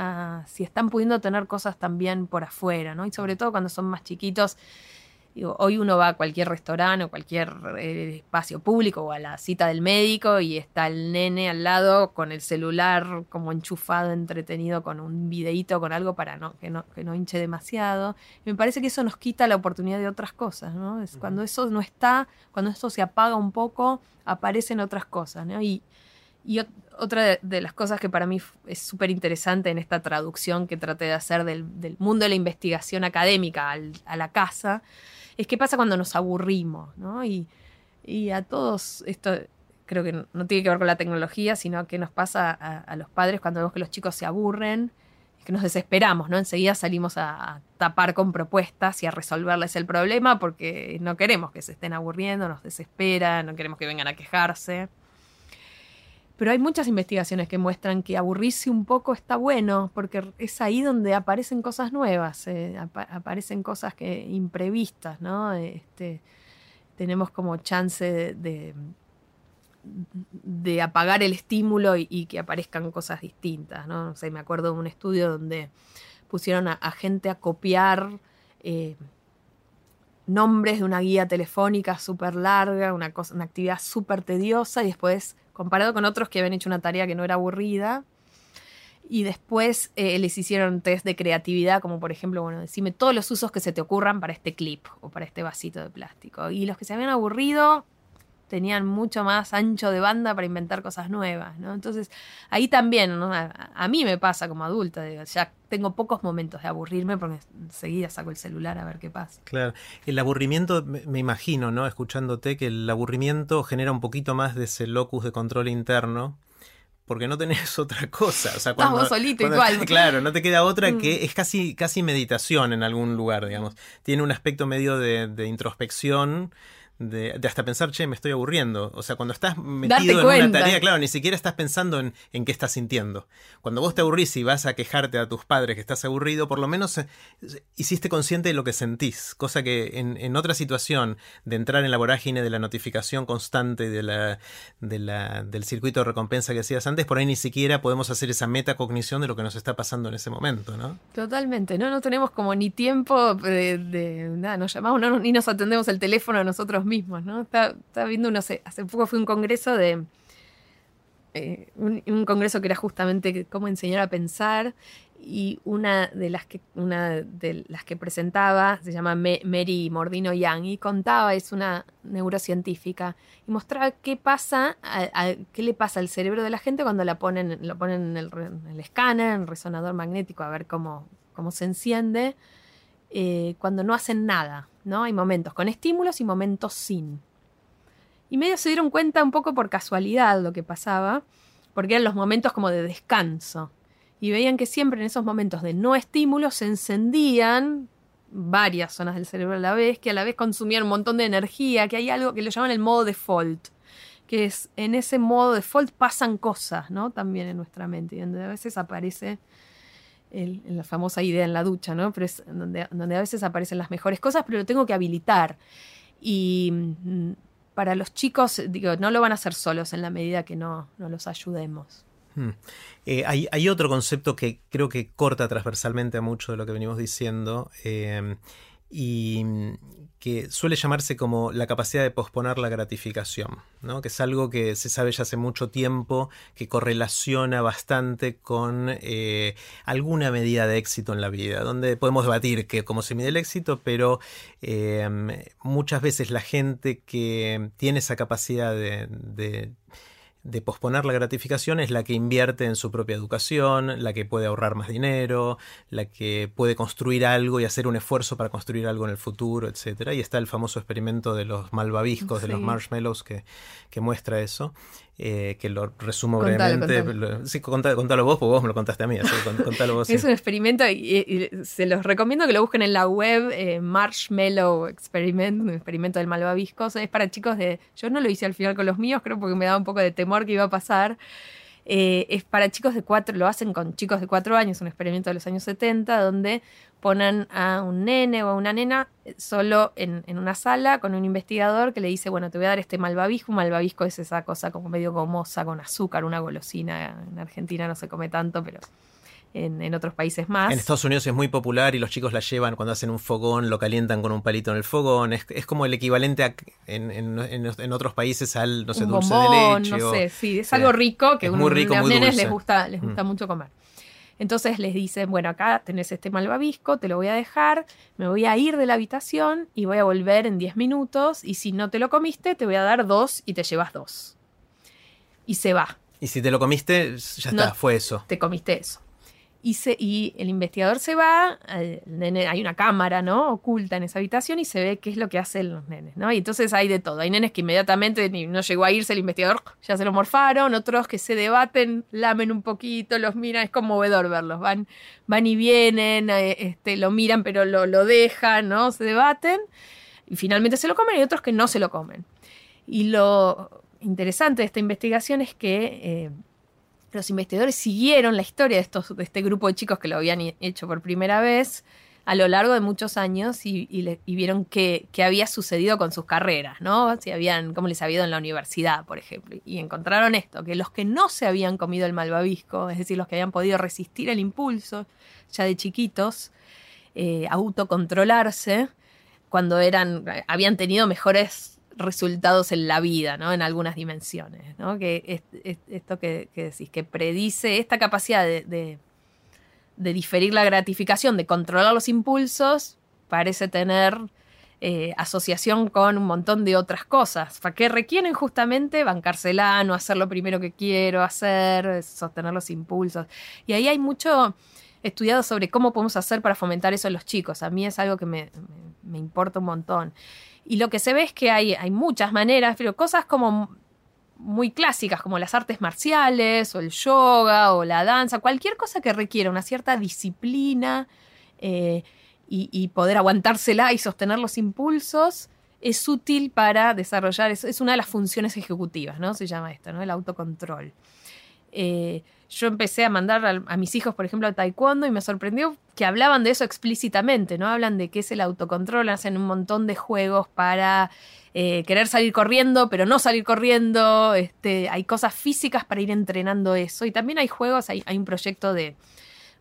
a si están pudiendo tener cosas también por afuera, ¿no? Y sobre todo cuando son más chiquitos. Digo, hoy uno va a cualquier restaurante o cualquier eh, espacio público o a la cita del médico y está el nene al lado con el celular como enchufado, entretenido con un videíto, con algo para no, que, no, que no hinche demasiado. Y me parece que eso nos quita la oportunidad de otras cosas, ¿no? Es cuando eso no está, cuando esto se apaga un poco, aparecen otras cosas, ¿no? Y, y ot- otra de, de las cosas que para mí es súper interesante en esta traducción que traté de hacer del, del mundo de la investigación académica al- a la casa, es qué pasa cuando nos aburrimos, ¿no? Y, a todos esto creo que no, tiene que ver con la tecnología, sino que nos pasa a, a los padres cuando vemos que los chicos se aburren, es que nos desesperamos, ¿no? Enseguida salimos a, a tapar con propuestas y a resolverles el problema porque no queremos que se estén aburriendo, nos desespera, no queremos que vengan a quejarse. Pero hay muchas investigaciones que muestran que aburrirse un poco está bueno, porque es ahí donde aparecen cosas nuevas, eh, apa- aparecen cosas que imprevistas, ¿no? Este, tenemos como chance de, de, apagar el estímulo y, que aparezcan cosas distintas, ¿no? Sé, me acuerdo de un estudio donde pusieron a, a gente a copiar eh, nombres de una guía telefónica súper larga, una, cosa, una actividad súper tediosa, y después, comparado con otros que habían hecho una tarea que no era aburrida, y después eh, les hicieron test de creatividad, como por ejemplo, bueno, decime todos los usos que se te ocurran para este clip o para este vasito de plástico. Y los que se habían aburrido tenían mucho más ancho de banda para inventar cosas nuevas, ¿no? Entonces, ahí también, ¿no? a, a mí me pasa como adulta, digo, ya tengo pocos momentos de aburrirme porque enseguida saco el celular a ver qué pasa. Claro, el aburrimiento, me, imagino, ¿no? Escuchándote, que el aburrimiento genera un poquito más de ese locus de control interno. Porque no tenés otra cosa. O sea, cuando, vos solito cuando- igual. Claro, no te queda otra Mm. que es casi, casi meditación en algún lugar, digamos. Tiene un aspecto medio de, de introspección, de, de hasta pensar, che, me estoy aburriendo. O sea, cuando estás metido en una tarea, claro, ni siquiera estás pensando en, en qué estás sintiendo. Cuando vos te aburrís y vas a quejarte a tus padres que estás aburrido, por lo menos eh, hiciste consciente de lo que sentís. Cosa que en, en otra situación de entrar en la vorágine de la notificación constante de la, de la, del circuito de recompensa que hacías antes, por ahí ni siquiera podemos hacer esa metacognición de lo que nos está pasando en ese momento, ¿no? Totalmente, no, no tenemos como ni tiempo de, de- nada, nos llamamos no, ni nos atendemos el teléfono a nosotros mismos, ¿no? Estaba, estaba viendo uno, hace, hace poco fue un congreso de, eh, un, congreso que era justamente cómo enseñar a pensar y una de las que, una de las que presentaba se llama Mary Mordino Young y contaba, es una neurocientífica, y mostraba qué pasa, a- qué le pasa al cerebro de la gente cuando la ponen, lo ponen en el, en el escáner, en el resonador magnético, a ver cómo, cómo se enciende, eh, cuando no hacen nada, ¿no? Hay momentos con estímulos y momentos sin. Y medio se dieron cuenta un poco por casualidad lo que pasaba, porque eran los momentos como de descanso. Y veían que siempre en esos momentos de no estímulos se encendían varias zonas del cerebro a la vez, que a la vez consumían un montón de energía, que hay algo que lo llaman el modo default, que es en ese modo default pasan cosas, ¿no? También en nuestra mente, y donde a veces aparece la famosa idea en la ducha, ¿no? Pero es donde, donde a veces aparecen las mejores cosas, pero lo tengo que habilitar. Y mm, para los chicos, digo, no lo van a hacer solos en la medida que no, no los ayudemos. Hmm. Eh, hay, otro concepto que creo que corta transversalmente a mucho de lo que venimos diciendo eh, y que suele llamarse como la capacidad de posponer la gratificación, ¿no? que es algo que se sabe ya hace mucho tiempo, que correlaciona bastante con eh, alguna medida de éxito en la vida, donde podemos debatir que cómo se mide el éxito, pero muchas veces la gente que tiene esa capacidad de posponer la gratificación es la que invierte en su propia educación, la que puede ahorrar más dinero, la que puede construir algo y hacer un esfuerzo para construir algo en el futuro, etc. Y está el famoso experimento de los malvaviscos, de los marshmallows, que, que muestra eso. Eh, que lo resumo brevemente. Sí, contalo, vos, porque vos me lo contaste a mí. vos, es un experimento y, se los recomiendo que lo busquen en la web, eh, Marshmallow Experiment, un experimento del malvavisco. Es para chicos de... Yo no lo hice al final con los míos, creo porque me daba un poco de temor que iba a pasar. Eh, es para chicos de cuatro, lo hacen con chicos de cuatro años, un experimento de los años 70, donde ponen a un nene o a una nena solo en, una sala con un investigador que le dice, bueno, te voy a dar este malvavisco. Malvavisco es esa cosa como medio gomosa con azúcar, una golosina. En Argentina no se come tanto, pero en, otros países más. En Estados Unidos es muy popular y los chicos la llevan cuando hacen un fogón, lo calientan con un palito en el fogón. Es, como el equivalente en, otros países al, no sé, dulce de leche. No sé, sí, es algo rico que a los nenes les gusta, les gusta mm. mucho comer. Entonces les dicen, bueno, acá tenés este malvavisco, te lo voy a dejar, me voy a ir de la habitación y voy a volver en 10 minutos y si no te lo comiste, te voy a dar dos y te llevas dos. Y se va. Y si te lo comiste, ya está, fue eso. Te comiste eso. Y, el investigador se va, hay una cámara ¿no? oculta en esa habitación y se ve qué es lo que hacen los nenes. ¿no? Y entonces hay de todo. Hay nenes que inmediatamente no llegó a irse el investigador, ya se lo morfaron, otros que se debaten, lamen un poquito, los miran, es conmovedor verlos. Van, van y vienen, eh, este, lo miran pero lo, lo dejan, ¿no? se debaten y finalmente se lo comen y otros que no se lo comen. Y lo interesante de esta investigación es que... Eh, los investigadores siguieron la historia de, estos, de este grupo de chicos que lo habían hecho por primera vez a lo largo de muchos años y, vieron qué, había sucedido con sus carreras, ¿no? Si habían, cómo les había ido en la universidad, por ejemplo. Y encontraron esto, que los que no se habían comido el malvavisco, es decir, los que habían podido resistir el impulso ya de chiquitos, eh, autocontrolarse, cuando eran, habían tenido mejores resultados en la vida, ¿no? En algunas dimensiones, ¿no? Que esto que, decís, que predice esta capacidad de, diferir la gratificación, de controlar los impulsos, parece tener eh, asociación con un montón de otras cosas, que requieren justamente bancársela, no hacer lo primero que quiero hacer, sostener los impulsos. Y ahí hay mucho estudiado sobre cómo podemos hacer para fomentar eso en los chicos. A mí es algo que me importa un montón. Y lo que se ve es que hay, hay muchas maneras, pero cosas como muy clásicas, como las artes marciales, o el yoga, o la danza, cualquier cosa que requiera una cierta disciplina eh, y, poder aguantársela y sostener los impulsos, es útil para desarrollar, es, es una de las funciones ejecutivas, ¿no? Se llama esto, ¿no? El autocontrol. Eh, yo empecé a mandar a, mis hijos, por ejemplo, a taekwondo y me sorprendió que hablaban de eso explícitamente, ¿no? Hablan de qué es el autocontrol, hacen un montón de juegos para eh, querer salir corriendo, pero no salir corriendo. Este, hay cosas físicas para ir entrenando eso. Y también hay juegos, hay, hay un proyecto de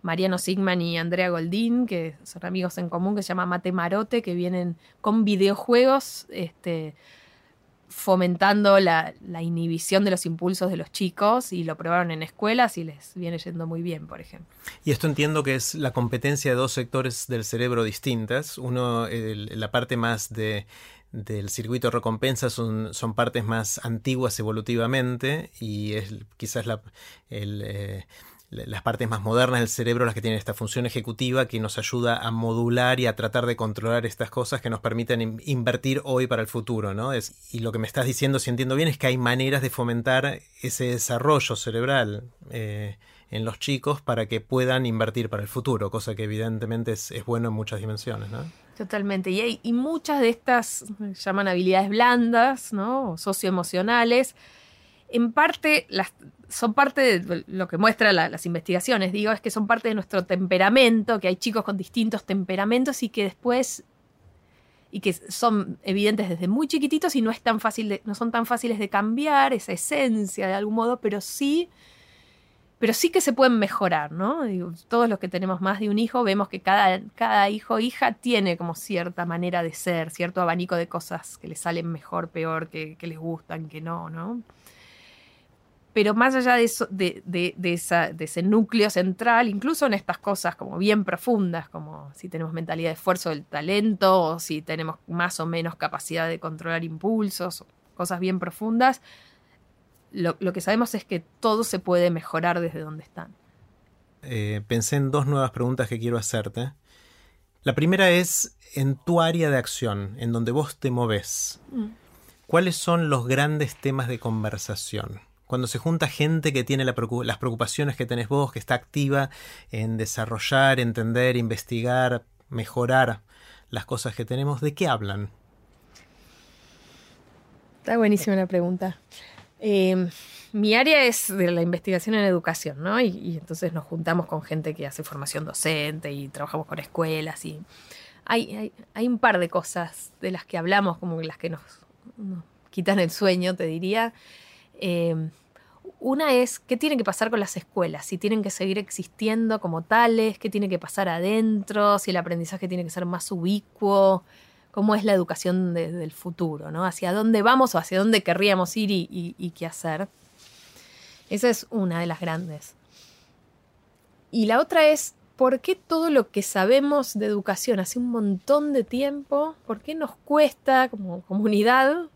Mariano Sigman y Andrea Goldín, que son amigos en común, que se llama Mate Marote, que vienen con videojuegos. Este, fomentando la, inhibición de los impulsos de los chicos y lo probaron en escuelas y les viene yendo muy bien, por ejemplo. Y esto entiendo que es la competencia de dos sectores del cerebro distintas. Uno, la parte más de, del circuito recompensa son, son partes más antiguas evolutivamente y es quizás la, el, eh, las partes más modernas del cerebro las que tienen esta función ejecutiva que nos ayuda a modular y a tratar de controlar estas cosas que nos permiten invertir hoy para el futuro, ¿no? y lo que me estás diciendo, si entiendo bien, es que hay maneras de fomentar ese desarrollo cerebral eh, en los chicos para que puedan invertir para el futuro, cosa que evidentemente es, bueno en muchas dimensiones, ¿no? Totalmente. Y, hay, y muchas de estas llaman habilidades blandas, ¿no? socioemocionales. En parte las son parte de lo que muestran las investigaciones, digo, es que son parte de nuestro temperamento, que hay chicos con distintos temperamentos y que después y que son evidentes desde muy chiquititos y no, es tan fácil no son tan fáciles de cambiar esa esencia de algún modo, pero sí, pero sí que se pueden mejorar, ¿no? todos los que tenemos más de un hijo vemos que cada, cada hijo o hija tiene como cierta manera de ser, cierto abanico de cosas que les salen mejor, peor, que, que les gustan, que no, ¿no? Pero más allá de, eso, de, esa, de, ese núcleo central, incluso en estas cosas como bien profundas, como si tenemos mentalidad de esfuerzo del talento, o si tenemos más o menos capacidad de controlar impulsos, cosas bien profundas, lo, que sabemos es que todo se puede mejorar desde donde están. Eh, pensé en dos nuevas preguntas que quiero hacerte. La primera es en tu área de acción, en donde vos te moves. Mm. ¿Cuáles son los grandes temas de conversación? Cuando se junta gente que tiene las preocupaciones que tenés vos, que está activa en desarrollar, entender, investigar, mejorar las cosas que tenemos, ¿de qué hablan? Está buenísima la pregunta. Em, mi área es de la investigación en educación, ¿no? Y, entonces nos juntamos con gente que hace formación docente y trabajamos con escuelas y hay, un par de cosas de las que hablamos, como las que nos quitan el sueño, te diría. Em, una es qué tiene que pasar con las escuelas, si tienen que seguir existiendo como tales, qué tiene que pasar adentro, si el aprendizaje tiene que ser más ubicuo, cómo es la educación del futuro, ¿no? Hacia dónde vamos o hacia dónde querríamos ir y, qué hacer. Esa es una de las grandes. Y la otra es, ¿por qué todo lo que sabemos de educación hace un montón de tiempo, por qué nos cuesta como comunidad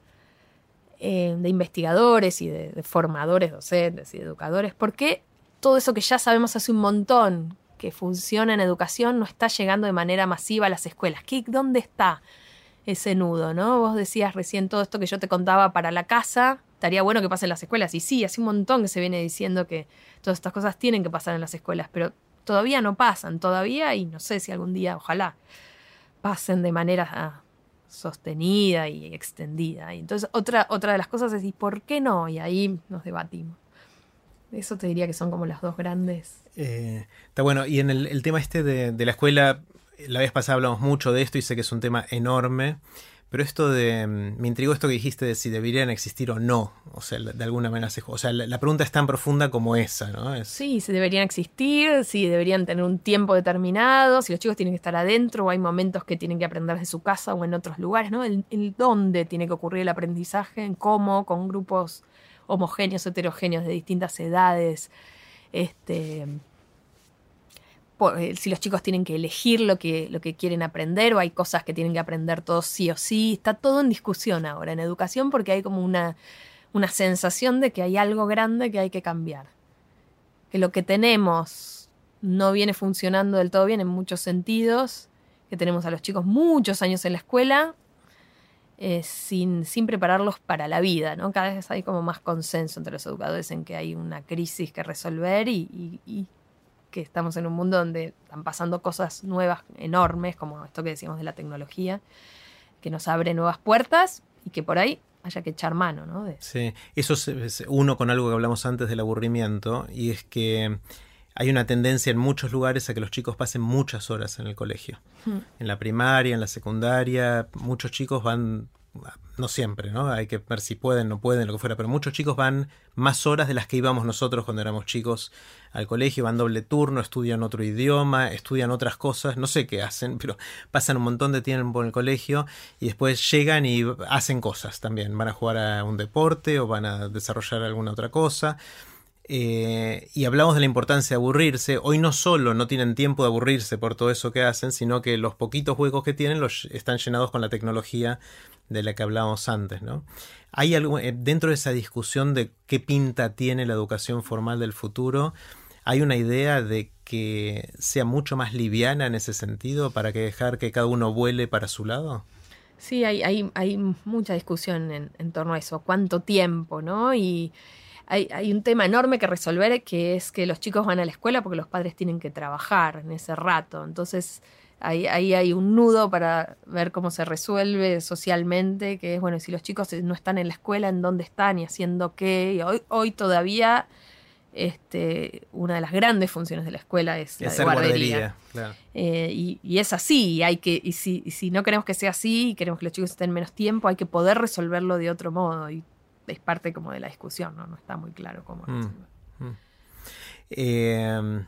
eh, de investigadores y de, formadores docentes y educadores, ¿por qué todo eso que ya sabemos hace un montón que funciona en educación no está llegando de manera masiva a las escuelas? ¿Qué, ¿Dónde está ese nudo? ¿no? Vos decías recién todo esto que yo te contaba para la casa, estaría bueno que pase en las escuelas. Y sí, hace un montón que se viene diciendo que todas estas cosas tienen que pasar en las escuelas, pero todavía no pasan, todavía, y no sé si algún día, ojalá, pasen de manera ah, sostenida y extendida. Y entonces otra, otra de las cosas es, ¿y por qué no? Y ahí nos debatimos. Eso te diría que son como las dos grandes. Eh, está bueno, y en el, tema este de, de, la escuela, la vez pasada hablamos mucho de esto y sé que es un tema enorme. Pero esto de. Mm, me intrigó esto que dijiste de si deberían existir o no. O sea, de alguna manera se. O sea, la, pregunta es tan profunda como esa, ¿no? Sí, si deberían existir, si deberían tener un tiempo determinado, si los chicos tienen que estar adentro o hay momentos que tienen que aprender de su casa o en otros lugares, ¿no? El, el dónde tiene que ocurrir el aprendizaje, en cómo, con grupos homogéneos, heterogéneos de distintas edades. Este eh, si los chicos tienen que elegir lo que, lo que quieren aprender o hay cosas que tienen que aprender todos sí o sí. Está todo en discusión ahora en educación porque hay como una, una sensación de que hay algo grande que hay que cambiar. Que lo que tenemos no viene funcionando del todo bien en muchos sentidos, que tenemos a los chicos muchos años en la escuela eh, sin, sin, prepararlos para la vida, ¿no? Cada vez hay como más consenso entre los educadores en que hay una crisis que resolver y que estamos en un mundo donde están pasando cosas nuevas, enormes, como esto que decíamos de la tecnología, que nos abre nuevas puertas y que por ahí haya que echar mano, ¿no? Sí, eso es uno con algo que hablamos antes del aburrimiento, y es que hay una tendencia en muchos lugares a que los chicos pasen muchas horas en el colegio. Hmm. En la primaria, en la secundaria, muchos chicos van no siempre, ¿no? Hay que ver si pueden, no pueden, lo que fuera, pero muchos chicos van más horas de las que íbamos nosotros cuando éramos chicos al colegio, van doble turno, estudian otro idioma, estudian otras cosas, no sé qué hacen, pero pasan un montón de tiempo en el colegio y después llegan y hacen cosas también, van a jugar a un deporte o van a desarrollar alguna otra cosa. Eh, y hablamos de la importancia de aburrirse. Hoy no solo no tienen tiempo de aburrirse por todo eso que hacen, sino que los poquitos huecos que tienen los están llenados con la tecnología de la que hablábamos antes, ¿no? ¿Hay algo, eh, dentro de esa discusión de qué pinta tiene la educación formal del futuro, hay una idea de que sea mucho más liviana en ese sentido para que dejar que cada uno vuele para su lado? Sí, hay, hay, hay mucha discusión en, torno a eso. ¿Cuánto tiempo, no? Y hay, hay, un tema enorme que resolver que es que los chicos van a la escuela porque los padres tienen que trabajar en ese rato. Entonces, ahí, hay un nudo para ver cómo se resuelve socialmente, que es, bueno, si los chicos no están en la escuela, ¿en dónde están y haciendo qué? Y hoy, hoy todavía este, una de las grandes funciones de la escuela es la de guardería. Eh, y, es así, hay que, y si, si, no queremos que sea así y queremos que los chicos estén menos tiempo, hay que poder resolverlo de otro modo. Y es parte como de la discusión, ¿no? No está muy claro cómo mm, mm. Em,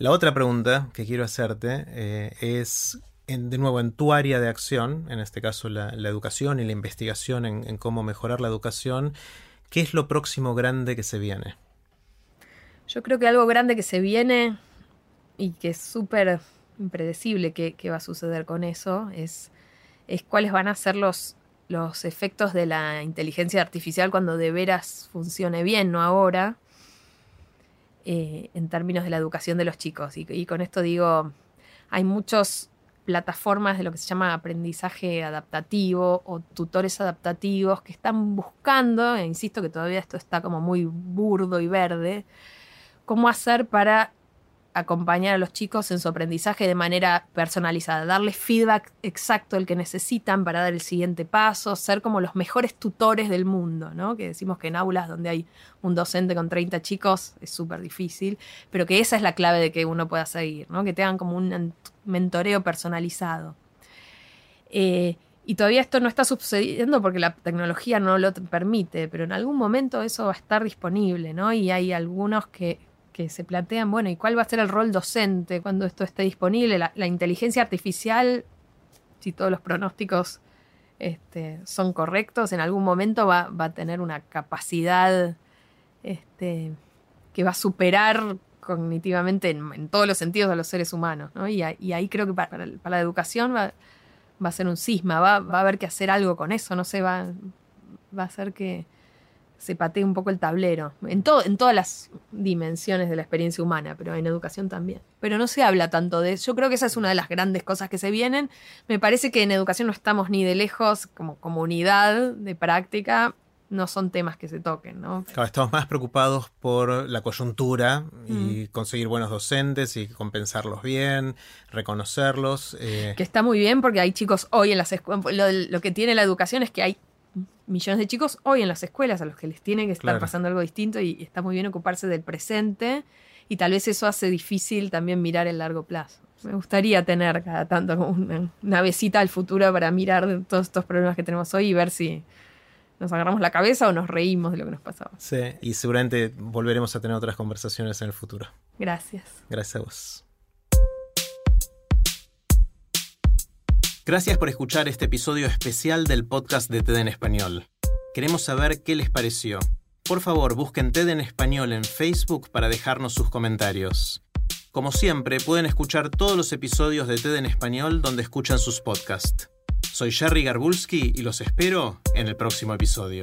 la otra pregunta que quiero hacerte eh, es, de nuevo, en tu área de acción, en este caso la, educación y la investigación en cómo mejorar la educación, ¿qué es lo próximo grande que se viene? Yo creo que algo grande que se viene y que es súper impredecible que, va a suceder con eso es, es cuáles van a ser los, los efectos de la inteligencia artificial cuando de veras funcione bien, no ahora, eh, en términos de la educación de los chicos. Y, y, con esto digo, hay muchas plataformas de lo que se llama aprendizaje adaptativo o tutores adaptativos que están buscando, e insisto que todavía esto está como muy burdo y verde, cómo hacer para acompañar a los chicos en su aprendizaje de manera personalizada, darles feedback exacto el que necesitan para dar el siguiente paso, ser como los mejores tutores del mundo, ¿no? Que decimos que en aulas donde hay un docente con 30 chicos es súper difícil, pero que esa es la clave de que uno pueda seguir, ¿no? Que tengan como un mentoreo personalizado. Eh, y todavía esto no está sucediendo porque la tecnología no lo permite, pero en algún momento eso va a estar disponible, ¿no? Y hay algunos que que se plantean, bueno, ¿y cuál va a ser el rol docente cuando esto esté disponible? La, inteligencia artificial, si todos los pronósticos este, son correctos, en algún momento va, a tener una capacidad este, que va a superar cognitivamente en, todos los sentidos a los seres humanos. ¿no? Y, ahí creo que para, la educación va, va, a ser un cisma, va, va, a haber que hacer algo con eso, no sé, va, va a ser que se patea un poco el tablero, en, todo, en todas las dimensiones de la experiencia humana, pero en educación también. Pero no se habla tanto de eso. Yo creo que esa es una de las grandes cosas que se vienen. Me parece que en educación no estamos ni de lejos como comunidad de práctica, no son temas que se toquen, ¿no? Claro, estamos más preocupados por la coyuntura y mm. conseguir buenos docentes y compensarlos bien, reconocerlos. Eh. Que está muy bien porque hay chicos hoy en las escuelas, lo, que tiene la educación es que hay millones de chicos hoy en las escuelas a los que les tiene que estar pasando algo distinto y, está muy bien ocuparse del presente y tal vez eso hace difícil también mirar el largo plazo. Me gustaría tener cada tanto una, una al futuro para mirar todos estos problemas que tenemos hoy y ver si nos agarramos la cabeza o nos reímos de lo que nos pasaba. Sí, y seguramente volveremos a tener otras conversaciones en el futuro. Gracias. Gracias a vos. Gracias por escuchar este episodio especial del podcast de TED en Español. Queremos saber qué les pareció. Por favor, busquen TED en Español en Facebook para dejarnos sus comentarios. Como siempre, pueden escuchar todos los episodios de TED en Español donde escuchan sus podcasts. Soy Jerry Garbulski y los espero en el próximo episodio.